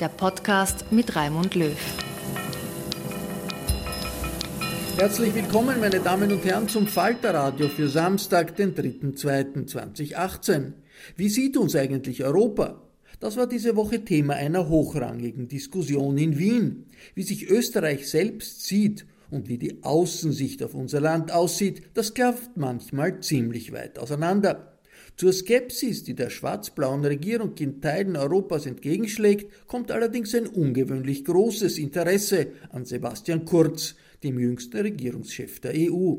der Podcast mit Raimund Löw. Herzlich willkommen, meine Damen und Herren, zum Falterradio für Samstag, den 3.2.2018. Wie sieht uns eigentlich Europa? Das war diese Woche Thema einer hochrangigen Diskussion in Wien. Wie sich Österreich selbst sieht und wie die Außensicht auf unser Land aussieht, das klafft manchmal ziemlich weit auseinander. Zur Skepsis, die der schwarz-blauen Regierung in Teilen Europas entgegenschlägt, kommt allerdings ein ungewöhnlich großes Interesse an Sebastian Kurz, dem jüngsten Regierungschef der EU.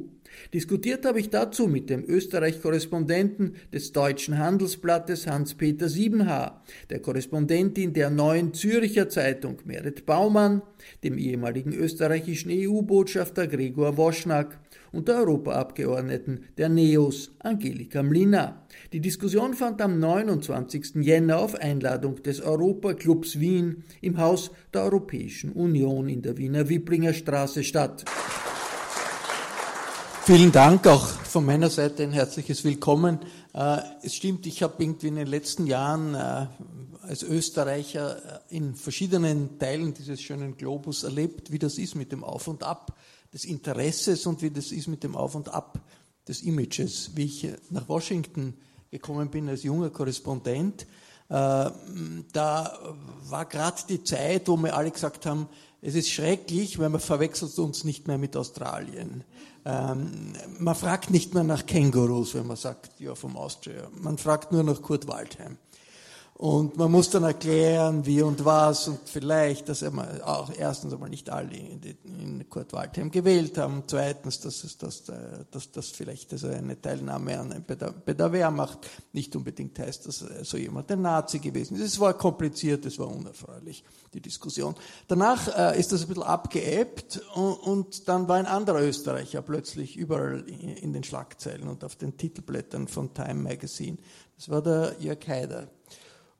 Diskutiert habe ich dazu mit dem Österreich-Korrespondenten des Deutschen Handelsblattes Hans-Peter Siebenhaar, der Korrespondentin der Neuen Züricher Zeitung Merit Baumann, dem ehemaligen österreichischen EU-Botschafter Gregor Woschnack und der Europaabgeordneten der NEOS Angelika Mlina. Die Diskussion fand am 29. Jänner auf Einladung des Europaclubs Wien im Haus der Europäischen Union in der Wiener Wiblinger Straße statt. Vielen Dank auch von meiner Seite ein herzliches Willkommen. Äh, es stimmt, ich habe irgendwie in den letzten Jahren äh, als Österreicher äh, in verschiedenen Teilen dieses schönen Globus erlebt, wie das ist mit dem Auf und Ab des Interesses und wie das ist mit dem Auf und Ab des Images. Wie ich nach Washington gekommen bin als junger Korrespondent, äh, da war gerade die Zeit, wo wir alle gesagt haben, es ist schrecklich, weil man verwechselt uns nicht mehr mit Australien. Ähm, man fragt nicht mehr nach Kängurus, wenn man sagt, ja, vom Austria. Man fragt nur nach Kurt Waldheim. Und man muss dann erklären, wie und was und vielleicht, dass er auch erstens einmal nicht alle in, Kurt Waldheim gewählt haben, zweitens, dass es dass, dass, dass vielleicht also eine Teilnahme an bei der, bei der Wehrmacht nicht unbedingt heißt, dass so jemand ein Nazi gewesen ist. Es war kompliziert, es war unerfreulich, die Diskussion. Danach äh, ist das ein bisschen abgeebbt und, und dann war ein anderer Österreicher plötzlich überall in den Schlagzeilen und auf den Titelblättern von Time Magazine. Das war der Jörg Haider.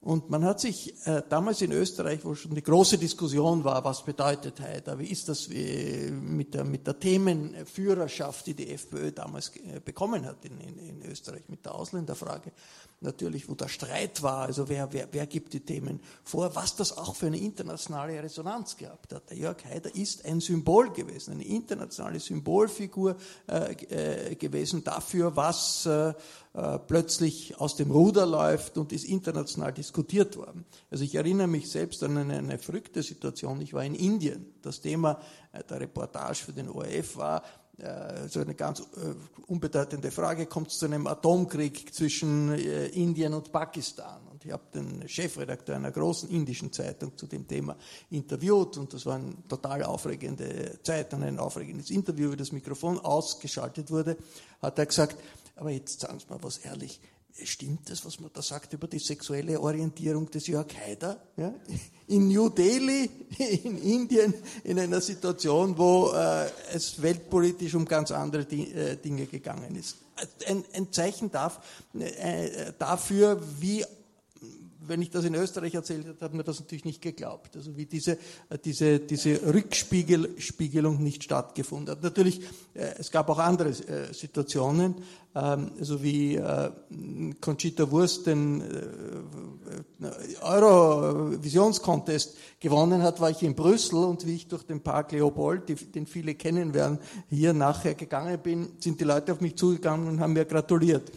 Und man hat sich äh, damals in Österreich, wo schon die große Diskussion war, was bedeutet Haider, wie ist das wie mit, der, mit der Themenführerschaft, die die FPÖ damals äh, bekommen hat in, in, in Österreich mit der Ausländerfrage, natürlich, wo der Streit war, also wer, wer, wer gibt die Themen vor, was das auch für eine internationale Resonanz gehabt hat. Der Jörg Haider ist ein Symbol gewesen, eine internationale Symbolfigur äh, äh, gewesen dafür, was äh, äh, plötzlich aus dem Ruder läuft und ist international diskutiert worden. Also ich erinnere mich selbst an eine, eine verrückte Situation. Ich war in Indien. Das Thema äh, der Reportage für den ORF war, äh, so eine ganz äh, unbedeutende Frage, kommt es zu einem Atomkrieg zwischen Indien und Pakistan. Und ich habe den Chefredakteur einer großen indischen Zeitung zu dem Thema interviewt und das war eine total aufregende Zeit und ein aufregendes Interview, wie das Mikrofon ausgeschaltet wurde, hat er gesagt, aber jetzt sagen Sie mal was ehrlich, Stimmt das, was man da sagt über die sexuelle Orientierung des Jörg Haider? Ja? In New Delhi, in Indien, in einer Situation, wo äh, es weltpolitisch um ganz andere äh, Dinge gegangen ist. Ein, ein Zeichen darf, äh, dafür, wie wenn ich das in Österreich erzählt habe, hat mir das natürlich nicht geglaubt. Also wie diese, diese, diese Rückspiegelung nicht stattgefunden hat. Natürlich, äh, es gab auch andere äh, Situationen, ähm, so wie Conchita Wurst den Eurovisions-Contest gewonnen hat, war ich in Brüssel und wie ich durch den Park Leopold, den viele kennen werden, hier nachher gegangen bin, sind die Leute auf mich zugegangen und haben mir gratuliert.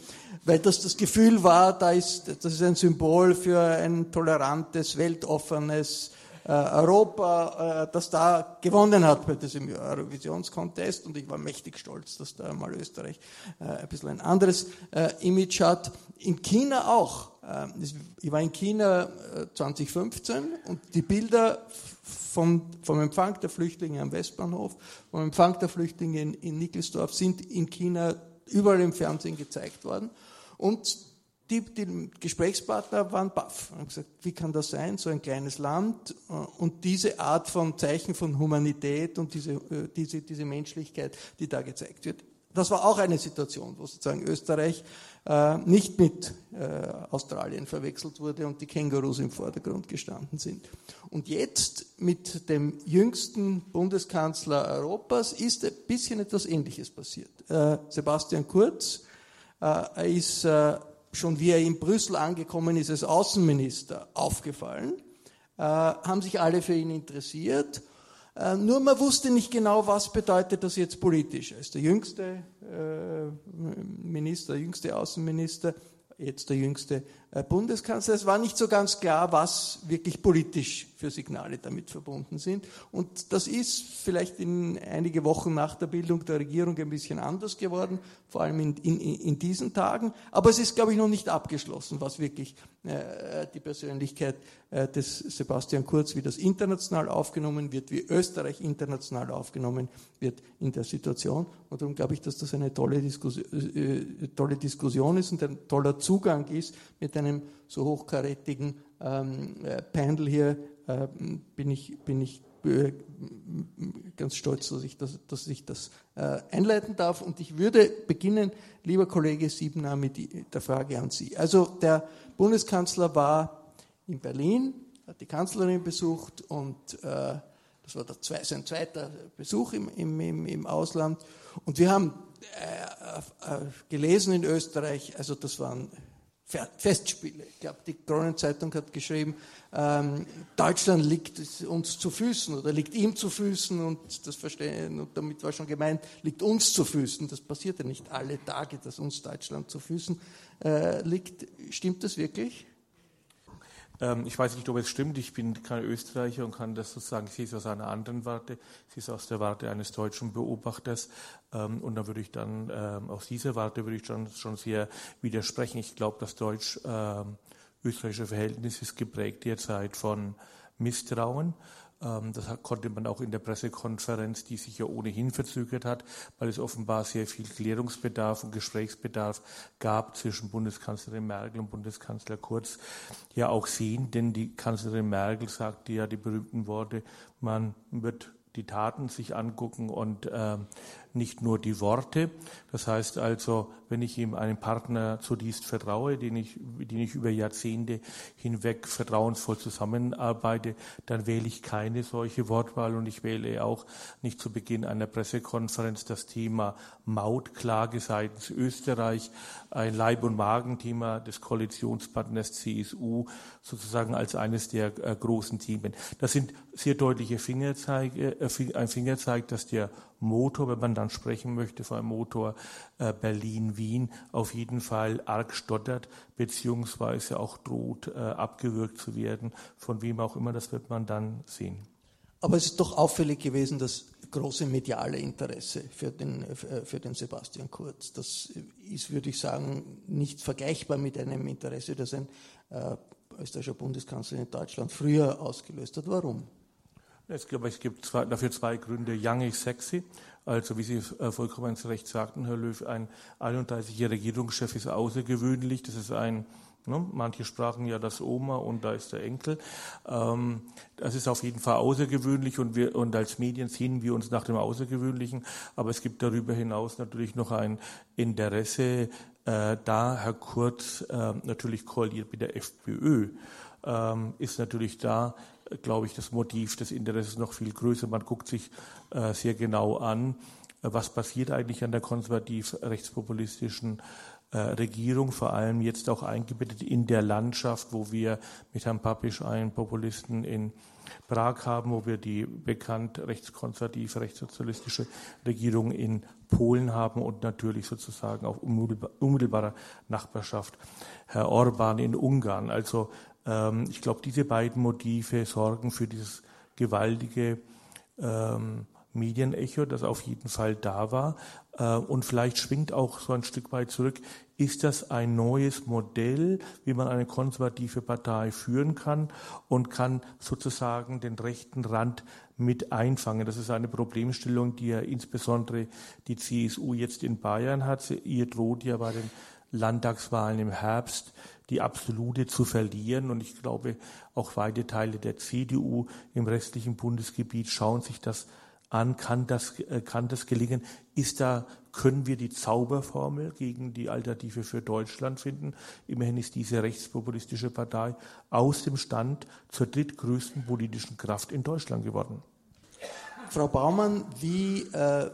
Weil das das Gefühl war, da ist, das ist ein Symbol für ein tolerantes, weltoffenes äh, Europa, äh, das da gewonnen hat bei diesem Eurovisionskontest und ich war mächtig stolz, dass da mal Österreich äh, ein bisschen ein anderes äh, Image hat. In China auch. Äh, ich war in China 2015 äh, und die Bilder vom, vom Empfang der Flüchtlinge am Westbahnhof, vom Empfang der Flüchtlinge in, in Nickelsdorf sind in China überall im Fernsehen gezeigt worden. Und die, die Gesprächspartner waren baff und haben gesagt, wie kann das sein, so ein kleines Land äh, und diese Art von Zeichen von Humanität und diese, äh, diese, diese Menschlichkeit, die da gezeigt wird. Das war auch eine Situation, wo sozusagen Österreich äh, nicht mit äh, Australien verwechselt wurde und die Kängurus im Vordergrund gestanden sind. Und jetzt mit dem jüngsten Bundeskanzler Europas ist ein bisschen etwas Ähnliches passiert. Äh, Sebastian Kurz äh, ist schon wie er in Brüssel angekommen ist als Außenminister aufgefallen, äh, haben sich alle für ihn interessiert. Nur man wusste nicht genau, was bedeutet das jetzt politisch. Er ist der jüngste Minister, der jüngste Außenminister, jetzt der jüngste Bundeskanzler. Es war nicht so ganz klar, was wirklich politisch für Signale damit verbunden sind. Und das ist vielleicht in einige Wochen nach der Bildung der Regierung ein bisschen anders geworden, vor allem in, in, in diesen Tagen. Aber es ist, glaube ich, noch nicht abgeschlossen, was wirklich äh, die Persönlichkeit äh, des Sebastian Kurz, wie das international aufgenommen wird, wie Österreich international aufgenommen wird in der Situation. Und darum glaube ich, dass das eine tolle Diskussion, äh, tolle Diskussion ist und ein toller Zugang ist, mit einem so hochkarätigen ähm, äh, Panel hier äh, bin ich, bin ich äh, ganz stolz, dass ich das, dass ich das äh, einleiten darf. Und ich würde beginnen, lieber Kollege Siebener, mit der Frage an Sie. Also der Bundeskanzler war in Berlin, hat die Kanzlerin besucht und äh, das war zwei, sein zweiter Besuch im, im, im, Ausland. Und wir haben äh, äh, gelesen in Österreich, also das waren Festspiele. Ich glaube, die Kronenzeitung hat geschrieben, ähm, Deutschland liegt uns zu Füßen oder liegt ihm zu Füßen und das verstehen, und damit war schon gemeint, liegt uns zu Füßen. Das passiert ja nicht alle Tage, dass uns Deutschland zu Füßen äh, liegt. Stimmt das wirklich? Ähm, ich weiß nicht, ob es stimmt. Ich bin kein Österreicher und kann das sozusagen, ich sehe es aus einer anderen Warte. Sehe es aus der Warte eines deutschen Beobachters. Ähm, und da würde ich dann, ähm, aus dieser Warte würde ich schon, schon sehr widersprechen. Ich glaube, das deutsch-österreichische Verhältnis ist geprägt derzeit von Misstrauen. Ähm, das konnte man auch in der Pressekonferenz, die sich ja ohnehin verzögert hat, weil es offenbar sehr viel Klärungsbedarf und Gesprächsbedarf gab zwischen Bundeskanzlerin Merkel und Bundeskanzler Kurz, ja auch sehen. Denn die Kanzlerin Merkel sagte ja die berühmten Worte, man wird die Taten sich angucken und äh, nicht nur die Worte. Das heißt also, wenn ich ihm einen Partner zutiefst vertraue, den ich, den ich über Jahrzehnte hinweg vertrauensvoll zusammenarbeite, dann wähle ich keine solche Wortwahl und ich wähle auch nicht zu Beginn einer Pressekonferenz das Thema Mautklage seitens Österreich, ein Leib- und Magenthema des Koalitionspartners CSU sozusagen als eines der äh, großen Themen. Das sind sehr deutliche Fingerzeige, äh, ein Fingerzeig, dass der Motor, wenn man dann sprechen möchte von einem Motor äh, Berlin-Wien, auf jeden Fall arg stottert, beziehungsweise auch droht, äh, abgewürgt zu werden, von wem auch immer, das wird man dann sehen. aber es ist doch auffällig gewesen, dass große mediale Interesse für den, für den Sebastian Kurz. Das ist, würde ich sagen, nicht vergleichbar mit einem Interesse, das ein äh, österreichischer Bundeskanzler in Deutschland früher ausgelöst hat. Warum? Ich glaube, es gibt zwei, dafür zwei Gründe. Young is sexy. Also, wie Sie äh, vollkommen zu Recht sagten, Herr Löw, ein 31-jähriger Regierungschef ist außergewöhnlich. Das ist ein Ne? Manche sprachen ja das Oma und da ist der Enkel. Ähm, das ist auf jeden Fall außergewöhnlich und, wir, und als Medien sehen wir uns nach dem Außergewöhnlichen. Aber es gibt darüber hinaus natürlich noch ein Interesse, äh, da Herr Kurz äh, natürlich koaliert mit der FPÖ, ähm, ist natürlich da, glaube ich, das Motiv des Interesses noch viel größer. Man guckt sich äh, sehr genau an, was passiert eigentlich an der konservativ-rechtspopulistischen äh, Regierung, vor allem jetzt auch eingebettet in der Landschaft, wo wir mit Herrn Papisch einen Populisten in Prag haben, wo wir die bekannt rechtskonservative, rechtssozialistische Regierung in Polen haben und natürlich sozusagen auch unmittelbarer Nachbarschaft Herr Orban in Ungarn. Also ähm, ich glaube, diese beiden Motive sorgen für dieses gewaltige ähm, Medienecho, das auf jeden Fall da war. Äh, und vielleicht schwingt auch so ein Stück weit zurück, ist das ein neues Modell, wie man eine konservative Partei führen kann und kann sozusagen den rechten Rand mit einfangen. Das ist eine Problemstellung, die ja insbesondere die CSU jetzt in Bayern hat. Ihr droht ja bei den Landtagswahlen im Herbst die absolute zu verlieren. Und ich glaube, auch weite Teile der CDU im restlichen Bundesgebiet schauen sich das an, kann das, äh, kann das gelingen? Ist da, können wir die Zauberformel gegen die Alternative für Deutschland finden? Immerhin ist diese rechtspopulistische Partei aus dem Stand zur drittgrößten politischen Kraft in Deutschland geworden. Frau Baumann, wie äh,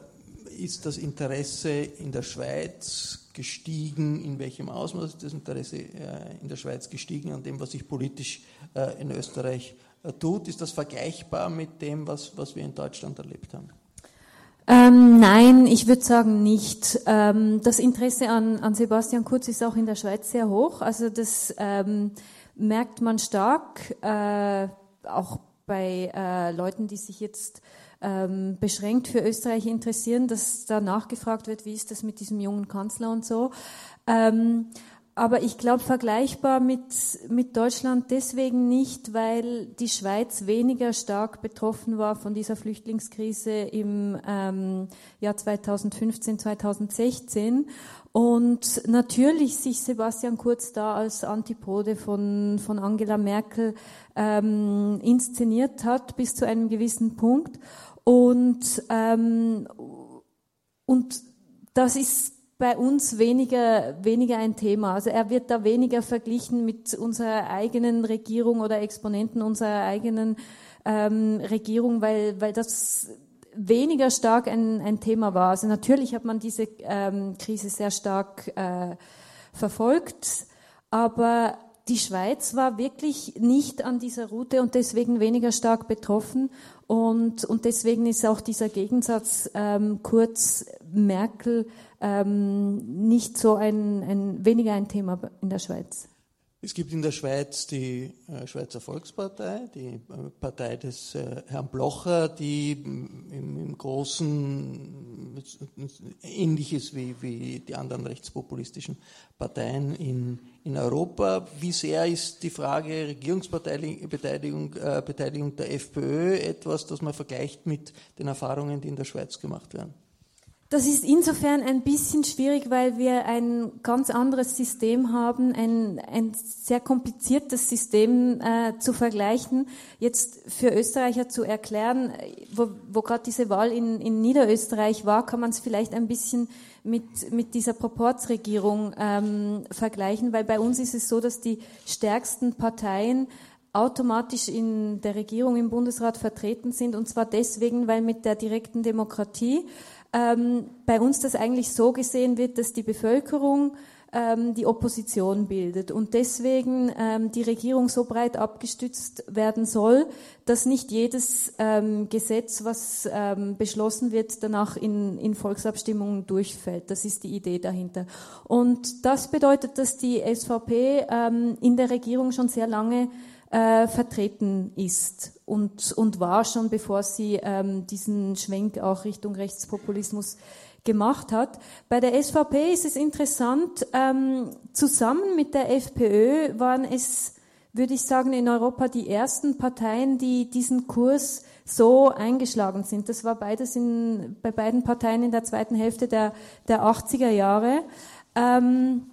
ist das Interesse in der Schweiz gestiegen? In welchem Ausmaß ist das Interesse äh, in der Schweiz gestiegen an dem, was sich politisch äh, in Österreich äh, tut. Ist das vergleichbar mit dem, was, was wir in Deutschland erlebt haben? Ähm, nein, ich würde sagen nicht. Ähm, das Interesse an, an Sebastian Kurz ist auch in der Schweiz sehr hoch. Also das ähm, merkt man stark, äh, auch bei äh, Leuten, die sich jetzt ähm, beschränkt für Österreich interessieren, dass da nachgefragt wird, wie ist das mit diesem jungen Kanzler und so. Ähm, aber ich glaube, vergleichbar mit, mit Deutschland deswegen nicht, weil die Schweiz weniger stark betroffen war von dieser Flüchtlingskrise im ähm, Jahr 2015, 2016. Und natürlich sich Sebastian Kurz da als Antipode von, von Angela Merkel ähm, inszeniert hat bis zu einem gewissen Punkt. Und, ähm, und das ist bei uns weniger, weniger ein Thema. Also er wird da weniger verglichen mit unserer eigenen Regierung oder Exponenten unserer eigenen ähm, Regierung, weil, weil das weniger stark ein, ein Thema war. Also natürlich hat man diese ähm, Krise sehr stark äh, verfolgt, aber die Schweiz war wirklich nicht an dieser Route und deswegen weniger stark betroffen. Und, und deswegen ist auch dieser Gegensatz ähm, Kurz Merkel ähm, nicht so ein, ein, weniger ein Thema in der Schweiz. Es gibt in der Schweiz die äh, Schweizer Volkspartei, die äh, Partei des äh, Herrn Blocher, die im, im Großen ähnliches wie, wie die anderen rechtspopulistischen Parteien in, in Europa. Wie sehr ist die Frage Regierungsbeteiligung Beteiligung der FPÖ etwas, das man vergleicht mit den Erfahrungen, die in der Schweiz gemacht werden? Das ist insofern ein bisschen schwierig, weil wir ein ganz anderes System haben, ein, ein sehr kompliziertes System äh, zu vergleichen. Jetzt für Österreicher zu erklären, wo, wo gerade diese Wahl in, in Niederösterreich war, kann man es vielleicht ein bisschen mit, mit dieser Proportsregierung ähm, vergleichen, weil bei uns ist es so, dass die stärksten Parteien automatisch in der Regierung im Bundesrat vertreten sind, und zwar deswegen, weil mit der direkten Demokratie ähm, bei uns das eigentlich so gesehen wird, dass die Bevölkerung ähm, die Opposition bildet und deswegen ähm, die Regierung so breit abgestützt werden soll, dass nicht jedes ähm, Gesetz, was ähm, beschlossen wird, danach in, in Volksabstimmungen durchfällt. Das ist die Idee dahinter. Und das bedeutet, dass die SVP ähm, in der Regierung schon sehr lange äh, vertreten ist und, und war schon, bevor sie ähm, diesen Schwenk auch Richtung Rechtspopulismus gemacht hat. Bei der SVP ist es interessant, ähm, zusammen mit der FPÖ waren es, würde ich sagen, in Europa die ersten Parteien, die diesen Kurs so eingeschlagen sind. Das war beides in, bei beiden Parteien in der zweiten Hälfte der, der 80er Jahre. Ähm,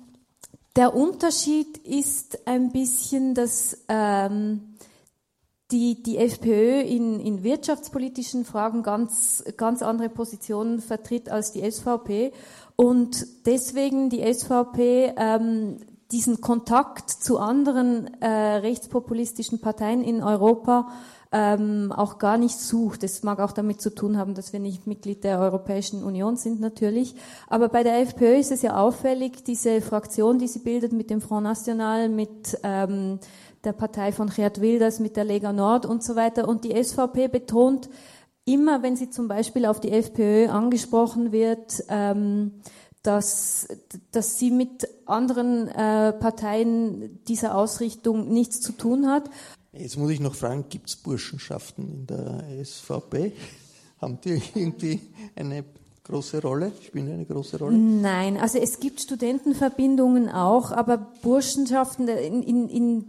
der Unterschied ist ein bisschen, dass ähm, die, die FPÖ in, in wirtschaftspolitischen Fragen ganz, ganz andere Positionen vertritt als die SVP und deswegen die SVP ähm, diesen Kontakt zu anderen äh, rechtspopulistischen Parteien in Europa ähm, auch gar nicht sucht. Das mag auch damit zu tun haben, dass wir nicht Mitglied der Europäischen Union sind natürlich. Aber bei der FPÖ ist es ja auffällig, diese Fraktion, die sie bildet mit dem Front National, mit ähm, der Partei von Gerd Wilders, mit der Lega Nord und so weiter. Und die SVP betont immer, wenn sie zum Beispiel auf die FPÖ angesprochen wird, ähm, dass, dass sie mit anderen äh, Parteien dieser Ausrichtung nichts zu tun hat. Jetzt muss ich noch fragen, gibt es Burschenschaften in der SVP? Haben die irgendwie eine große Rolle? Spielen eine große Rolle? Nein, also es gibt Studentenverbindungen auch, aber Burschenschaften in, in, in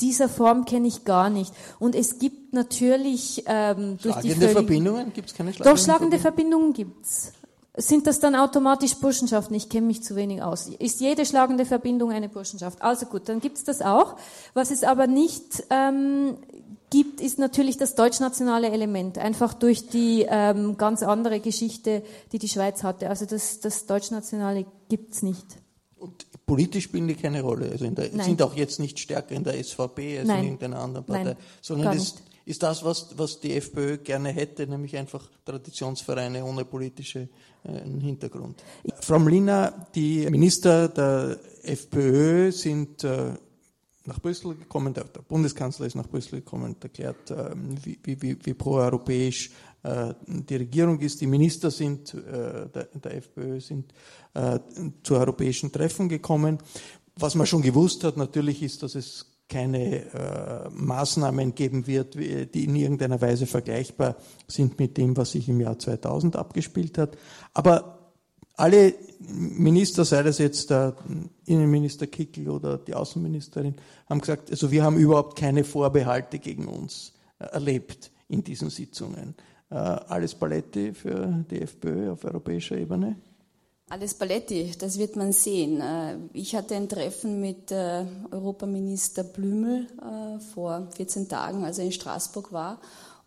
dieser Form kenne ich gar nicht. Und es gibt natürlich ähm, durch schlagende die Verbindungen gibt es keine schlagenden Doch schlagende Verbindungen, Verbindungen gibt's. Sind das dann automatisch Burschenschaften? Ich kenne mich zu wenig aus. Ist jede schlagende Verbindung eine Burschenschaft? Also gut, dann gibt's das auch. Was es aber nicht ähm, gibt, ist natürlich das deutschnationale Element, einfach durch die ähm, ganz andere Geschichte, die die Schweiz hatte. Also das, das deutschnationale gibt's nicht. Und politisch spielen die keine Rolle. Also in der, sind auch jetzt nicht stärker in der SVP als Nein. in irgendeiner anderen Partei, Nein, sondern das ist das, was, was die FPÖ gerne hätte, nämlich einfach Traditionsvereine ohne politische einen Hintergrund. Frau Mlina, die Minister der FPÖ sind äh, nach Brüssel gekommen, der, Bundeskanzler ist nach Brüssel gekommen und erklärt, ähm, wie, wie, wie proeuropäisch äh, die Regierung ist. Die Minister sind, äh, der, der FPÖ sind zu europäischen Treffen gekommen. Was man schon gewusst hat, natürlich ist, dass es keine äh, Maßnahmen geben wird, die in irgendeiner Weise vergleichbar sind mit dem, was sich im Jahr 2000 abgespielt hat. Aber alle Minister, sei das jetzt der Innenminister Kickel oder die Außenministerin, haben gesagt, also wir haben überhaupt keine Vorbehalte gegen uns äh, erlebt in diesen Sitzungen. Äh, alles Paletti für die FPÖ auf europäischer Ebene? Alles Paletti, das wird man sehen. Äh, ich hatte ein Treffen mit äh, Europaminister Blümel äh, vor 14 Tagen, als er in Straßburg war.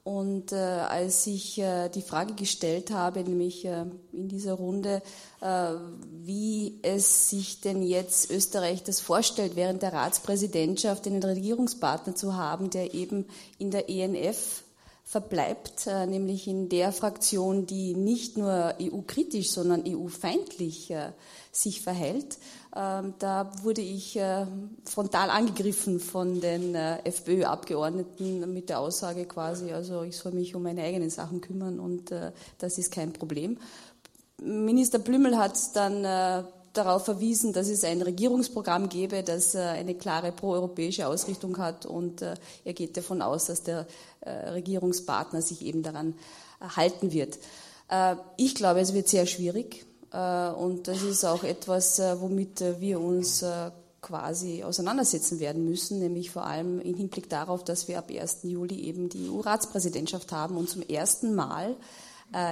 Und als ich die Frage gestellt habe, nämlich in dieser Runde, wie es sich denn jetzt Österreich das vorstellt, während der Ratspräsidentschaft einen Regierungspartner zu haben, der eben in der ENF verbleibt, äh, nämlich in der Fraktion, die nicht nur EU-kritisch, sondern EU-feindlich äh, sich verhält. Ähm, da wurde ich äh, frontal angegriffen von den FPÖ-Abgeordneten mit der Aussage quasi, also ich soll mich um meine eigenen Sachen kümmern und das ist kein Problem. Minister Blümel hat dann darauf verwiesen, dass es ein Regierungsprogramm gäbe, das eine klare proeuropäische Ausrichtung hat und er geht davon aus, dass der äh, Regierungspartner sich eben daran äh, halten wird. Äh, ich glaube, es wird sehr schwierig und das ist auch etwas, womit wir uns quasi auseinandersetzen werden müssen, nämlich vor allem im Hinblick darauf, dass wir ab 1. Juli eben die EU-Ratspräsidentschaft haben und zum ersten Mal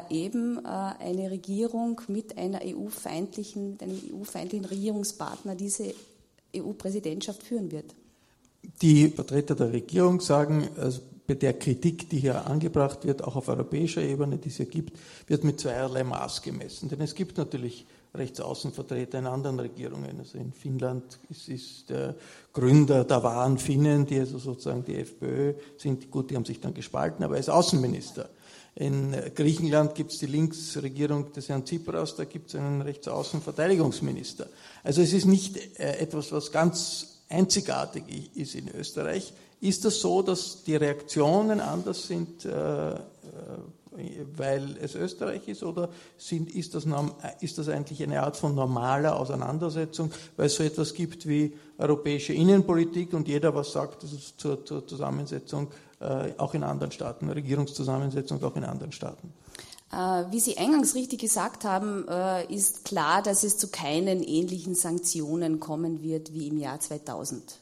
eben eine Regierung mit einer EU-feindlichen, einem EU-feindlichen Regierungspartner diese EU-Präsidentschaft führen wird. Die Vertreter der Regierung sagen, also bei der Kritik, die hier angebracht wird, auch auf europäischer Ebene, die es hier gibt, wird mit zweierlei Maß gemessen. Denn es gibt natürlich Rechtsaußenvertreter in anderen Regierungen. Also in Finnland ist, ist der Gründer der wahren Finnen, die also sozusagen die FPÖ sind. Gut, die haben sich dann gespalten, aber er ist Außenminister. In Griechenland gibt es die Linksregierung des Herrn Tsipras, da gibt es einen Rechtsaußenverteidigungsminister. Also es ist nicht äh, etwas, was ganz einzigartig ist in Österreich. Ist das so, dass die Reaktionen anders sind, äh, äh, weil es Österreich ist, oder ist, das, eigentlich eine Art von normaler Auseinandersetzung, weil es so etwas gibt wie europäische Innenpolitik und jeder was sagt zur, Zusammensetzung auch in anderen Staaten, Regierungszusammensetzung auch in anderen Staaten? Wie Sie eingangs richtig gesagt haben, ist klar, dass es zu keinen ähnlichen Sanktionen kommen wird wie im Jahr 2000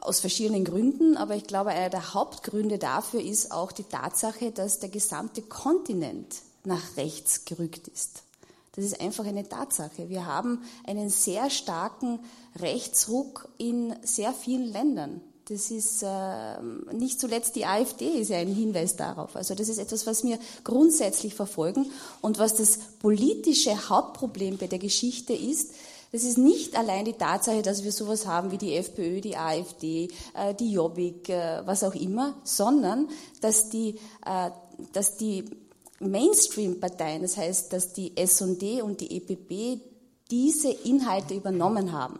aus verschiedenen Gründen, aber ich glaube, einer der Hauptgründe dafür ist auch die Tatsache, dass der gesamte Kontinent nach rechts gerückt ist. Das ist einfach eine Tatsache. Wir haben einen sehr starken Rechtsruck in sehr vielen Ländern. Das ist äh, nicht zuletzt die AfD ist ja ein Hinweis darauf. Also das ist etwas, was wir grundsätzlich verfolgen und was das politische Hauptproblem bei der Geschichte ist, das ist nicht allein die Tatsache, dass wir sowas haben wie die FPÖ, die AfD, äh, die Jobbik, äh, was auch immer, sondern dass die, äh, dass die Mainstream-Parteien, das heißt, dass die S&D und die EPP diese Inhalte übernommen haben.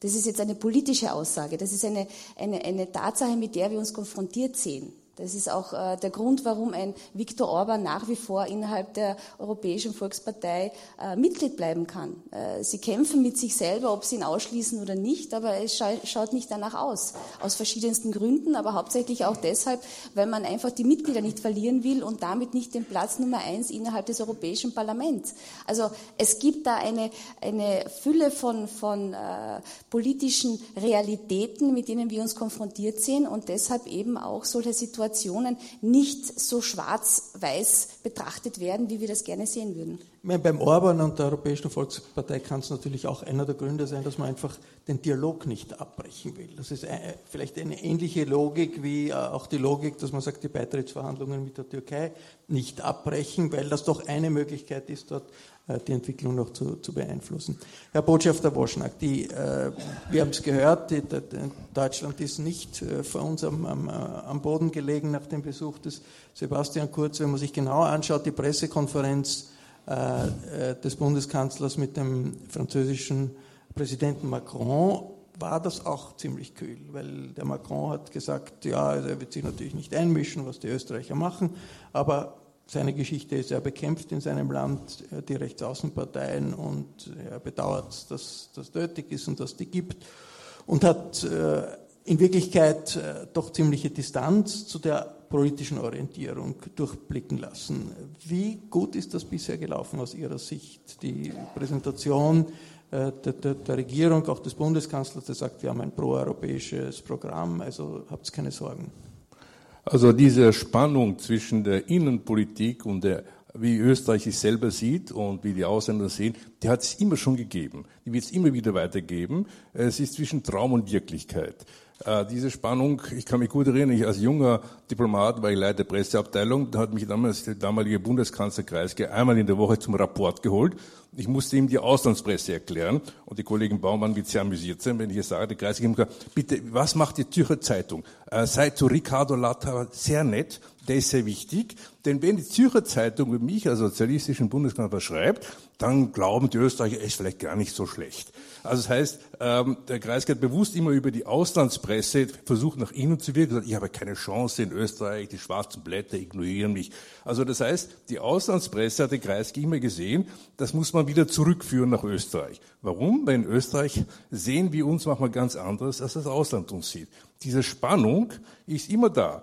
Das ist jetzt eine politische Aussage. Das ist eine, eine, eine Tatsache, mit der wir uns konfrontiert sehen. Das ist auch äh, der Grund, warum ein Viktor Orban nach wie vor innerhalb der Europäischen Volkspartei äh, Mitglied bleiben kann. Äh, sie kämpfen mit sich selber, ob sie ihn ausschließen oder nicht, aber es scha schaut nicht danach aus. Aus verschiedensten Gründen, aber hauptsächlich auch deshalb, weil man einfach die Mitglieder nicht verlieren will und damit nicht den Platz Nummer eins innerhalb des Europäischen Parlaments. Also es gibt da eine, eine Fülle von, von äh, politischen Realitäten, mit denen wir uns konfrontiert sehen und deshalb eben auch solche Situationen Situationen nicht so schwarz-weiß betrachtet werden, wie wir das gerne sehen würden. Meine, beim Orban und der Europäischen Volkspartei kann es natürlich auch einer der Gründe sein, dass man einfach den Dialog nicht abbrechen will. Das ist eine, vielleicht eine ähnliche Logik wie äh, auch die Logik, dass man sagt, die Beitrittsverhandlungen mit der Türkei nicht abbrechen, weil das doch eine Möglichkeit ist, dort äh, die Entwicklung noch zu, zu beeinflussen. Herr Botschafter Woschnack, die, äh, wir haben es gehört, die, die, Deutschland ist nicht äh, vor uns am, am, äh, am, Boden gelegen nach dem Besuch des Sebastian Kurz. Wenn man sich genauer anschaut, die Pressekonferenz äh, äh, des Bundeskanzlers mit dem französischen Präsidenten Macron war das auch ziemlich kühl, weil der Macron hat gesagt, ja, er wird sich natürlich nicht einmischen, was die Österreicher machen, aber seine Geschichte ist, er bekämpft in seinem Land äh, die Rechtsaußenparteien und er bedauert, dass das nötig ist und dass die gibt und hat äh, in Wirklichkeit äh, doch ziemliche Distanz zu der politischen Orientierung durchblicken lassen. Wie gut ist das bisher gelaufen aus Ihrer Sicht? Die Präsentation der, der, der Regierung, auch des Bundeskanzlers, der sagt, wir haben ein proeuropäisches Programm, also habt keine Sorgen. Also diese Spannung zwischen der Innenpolitik und der wie Österreich es selber sieht und wie die Ausländer sehen, die hat es immer schon gegeben. Die wird es immer wieder weitergeben. Es ist zwischen Traum und Wirklichkeit. Äh, diese Spannung, ich kann mich gut erinnern, ich als junger Diplomat war ich Leiter der Presseabteilung, da hat mich damals der damalige Bundeskanzler Kreisky einmal in der Woche zum Rapport geholt. Ich musste ihm die Auslandspresse erklären und die Kollegen Baumann wird sehr amüsiert sein, wenn ich jetzt sage, der Kreisky hat gesagt, bitte, was macht die Zürcher Zeitung? Äh, sei zu Ricardo Latta sehr nett, der ist sehr wichtig, denn wenn die Zürcher Zeitung über mich als sozialistischen Bundeskanzler schreibt, dann glauben die Österreicher, ist vielleicht gar nicht so schlecht. Also das heißt, ähm, der Kreisky hat bewusst immer über die Auslandspresse versucht, nach innen zu wirken, gesagt, ich habe keine Chance in Österreich, die schwarzen Blätter ignorieren mich. Also das heißt, die Auslandspresse hat der Kreisky immer gesehen, das muss man wieder zurückführen nach Österreich. Warum? Weil in Österreich sehen wir uns manchmal ganz anders, als das Ausland uns sieht. Diese Spannung ist immer da.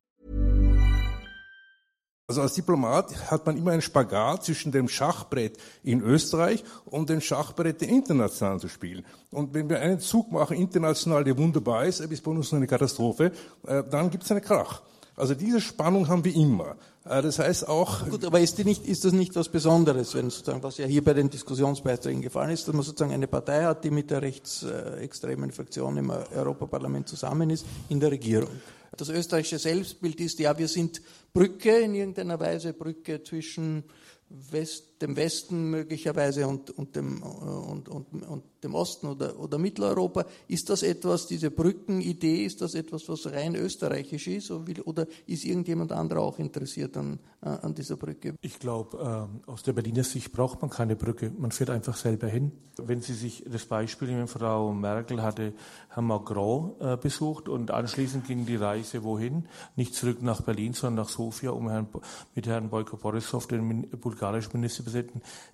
Also als Diplomat hat man immer einen Spagat zwischen dem Schachbrett in Österreich und dem Schachbrett international zu spielen. Und wenn wir einen Zug machen, international, der wunderbar ist, ist bei uns eine Katastrophe, äh, dann gibt es einen Krach. Also diese Spannung haben wir immer. Äh, das heißt auch. Gut, aber ist, nicht, ist, das nicht was Besonderes, wenn sozusagen, was ja hier bei den Diskussionsbeiträgen gefallen ist, dass man sozusagen eine Partei hat, die mit der rechtsextremen Fraktion im Europaparlament zusammen ist, in der Regierung? Das österreichische Selbstbild ist, ja, wir sind Brücke in irgendeiner Weise, Brücke zwischen West, dem Westen möglicherweise und, und, dem, und, und, und dem Osten oder, oder Mitteleuropa. Ist das etwas, diese Brückenidee, ist das etwas, was rein österreichisch ist oder ist irgendjemand anderer auch interessiert an, an dieser Brücke? Ich glaube, äh, aus der Berliner Sicht braucht man keine Brücke. Man fährt einfach selber hin. Wenn Sie sich das Beispiel nehmen, Frau Merkel hatte Herrn Macron äh, besucht und anschließend ging die Reise wohin? Nicht zurück nach Berlin, sondern nach Sofia, um Herrn, mit Herrn Boyko Borisov, den bulgarischen Ministerpräsidenten,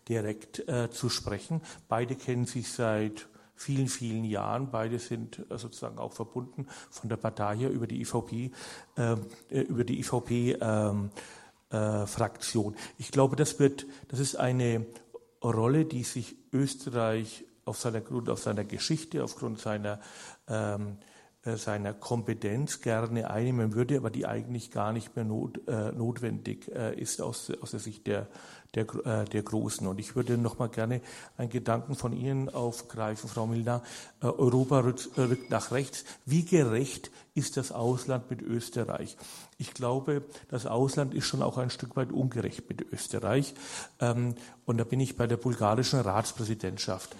direkt äh, zu sprechen. Beide kennen sich seit vielen, vielen Jahren. Beide sind äh, sozusagen auch verbunden von der Partei hier über die IVP, ähm, äh, über die IVP ähm, äh, Fraktion. Ich glaube, das wird, das ist eine Rolle, die sich Österreich auf seiner Grund, auf seiner Geschichte, aufgrund seiner ähm, äh, seiner Kompetenz gerne einnehmen würde, aber die eigentlich gar nicht mehr not, äh, notwendig äh, ist aus, aus der Sicht der, der, äh, der Großen. Und ich würde noch mal gerne einen Gedanken von Ihnen aufgreifen, Frau Milner. Äh, Europa rückt, rückt nach rechts. Wie gerecht ist das Ausland mit Österreich? Ich glaube, das Ausland ist schon auch ein Stück weit ungerecht mit Österreich. Ähm, und da bin ich bei der bulgarischen Ratspräsidentschaft.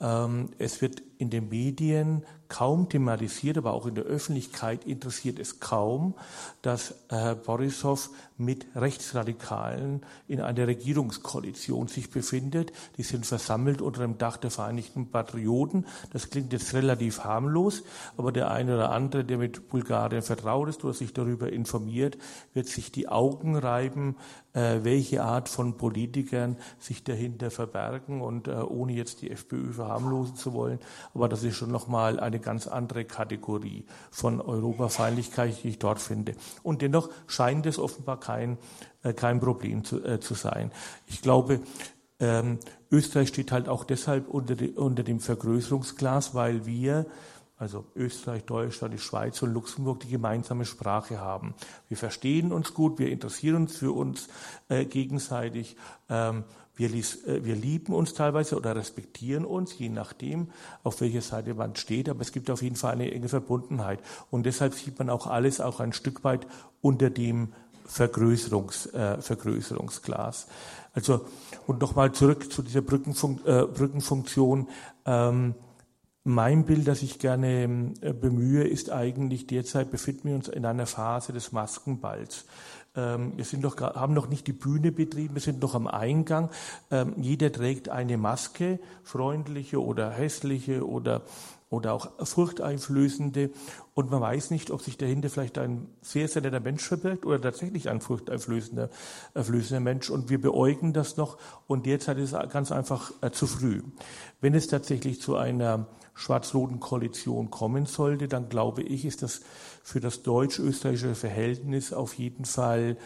Ähm, es wird in den Medien kaum thematisiert, aber auch in der Öffentlichkeit interessiert es kaum, dass Herr Borissow mit Rechtsradikalen in einer Regierungskoalition sich befindet. Die sind versammelt unter dem Dach der Vereinigten Patrioten. Das klingt jetzt relativ harmlos, aber der eine oder andere, der mit Bulgarien vertraut ist oder sich darüber informiert, wird sich die Augen reiben, äh, welche Art von Politikern sich dahinter verbergen und äh, ohne jetzt die FPÖ verharmlosen zu wollen. Aber das ist schon nochmal eine ganz andere Kategorie von Europafeindlichkeit, die ich dort finde. Und dennoch scheint es offenbar kein, äh, kein Problem zu, äh, zu sein. Ich glaube, ähm, Österreich steht halt auch deshalb unter, die, unter dem Vergrößerungsglas, weil wir also Österreich, Deutschland, die Schweiz und Luxemburg, die gemeinsame Sprache haben. Wir verstehen uns gut, wir interessieren uns für uns äh, gegenseitig. Ähm, wir, äh, wir, lieben uns teilweise oder respektieren uns, je nachdem, auf welcher Seite man steht. Aber es gibt auf jeden Fall eine enge Verbundenheit. Und deshalb sieht man auch alles auch ein Stück weit unter dem Vergrößerungs, äh, Vergrößerungsglas. Also, und nochmal zurück zu dieser Brückenfun äh, Brückenfunktion. Ähm, mein Bild, das ich gerne äh, bemühe, ist eigentlich derzeit befinden wir uns in einer Phase des Maskenballs. Ähm, wir sind noch, haben noch nicht die Bühne betrieben, wir sind noch am Eingang. Ähm, jeder trägt eine Maske, freundliche oder hässliche oder oder auch furchteinflößende. Und man weiß nicht, ob sich dahinter vielleicht ein sehr, sehr netter Mensch verbirgt oder tatsächlich ein furchteinflößender einflößender Mensch. Und wir beäugen das noch. Und derzeit ist es ganz einfach äh, zu früh. Wenn es tatsächlich zu einer schwarz-roten Koalition kommen sollte, dann glaube ich, ist das für das deutsch-österreichische Verhältnis auf jeden Fall